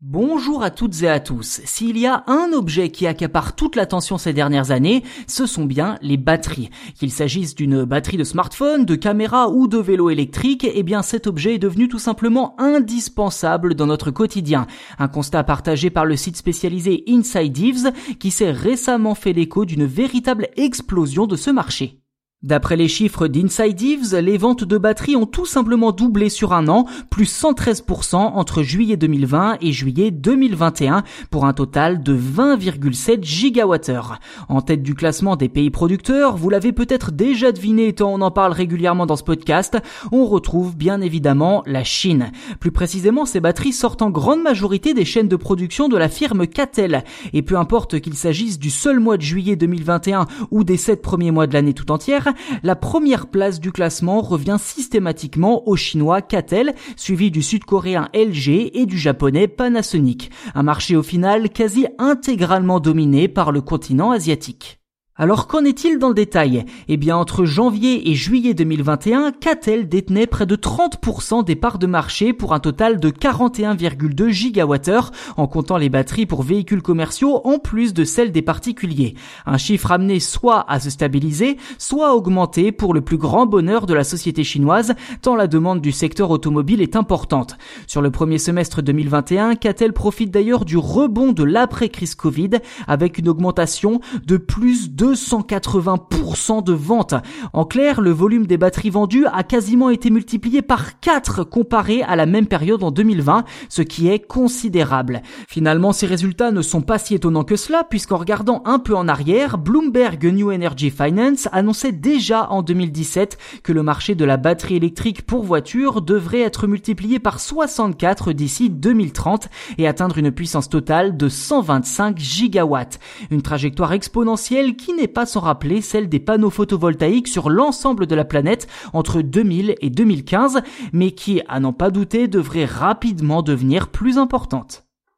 Bonjour à toutes et à tous. S'il y a un objet qui accapare toute l'attention ces dernières années, ce sont bien les batteries. Qu'il s'agisse d'une batterie de smartphone, de caméra ou de vélo électrique, eh bien cet objet est devenu tout simplement indispensable dans notre quotidien. Un constat partagé par le site spécialisé Inside Eves qui s'est récemment fait l'écho d'une véritable explosion de ce marché. D'après les chiffres d'Inside Eves, les ventes de batteries ont tout simplement doublé sur un an, plus 113% entre juillet 2020 et juillet 2021, pour un total de 20,7 gigawattheures. En tête du classement des pays producteurs, vous l'avez peut-être déjà deviné tant on en parle régulièrement dans ce podcast, on retrouve bien évidemment la Chine. Plus précisément, ces batteries sortent en grande majorité des chaînes de production de la firme Catel. Et peu importe qu'il s'agisse du seul mois de juillet 2021 ou des sept premiers mois de l'année tout entière, la première place du classement revient systématiquement au chinois Catel, suivi du sud-coréen LG et du japonais Panasonic. Un marché au final quasi intégralement dominé par le continent asiatique. Alors qu'en est-il dans le détail? Eh bien entre janvier et juillet 2021, Catel détenait près de 30% des parts de marché pour un total de 41,2 gigawattheures en comptant les batteries pour véhicules commerciaux en plus de celles des particuliers. Un chiffre amené soit à se stabiliser, soit à augmenter pour le plus grand bonheur de la société chinoise tant la demande du secteur automobile est importante. Sur le premier semestre 2021, Catel profite d'ailleurs du rebond de l'après-crise Covid avec une augmentation de plus de 280% de ventes. En clair, le volume des batteries vendues a quasiment été multiplié par 4 comparé à la même période en 2020, ce qui est considérable. Finalement, ces résultats ne sont pas si étonnants que cela, puisqu'en regardant un peu en arrière, Bloomberg New Energy Finance annonçait déjà en 2017 que le marché de la batterie électrique pour voiture devrait être multiplié par 64 d'ici 2030 et atteindre une puissance totale de 125 gigawatts. Une trajectoire exponentielle qui n'est pas sans rappeler celle des panneaux photovoltaïques sur l'ensemble de la planète entre 2000 et 2015, mais qui, à n'en pas douter, devrait rapidement devenir plus importante.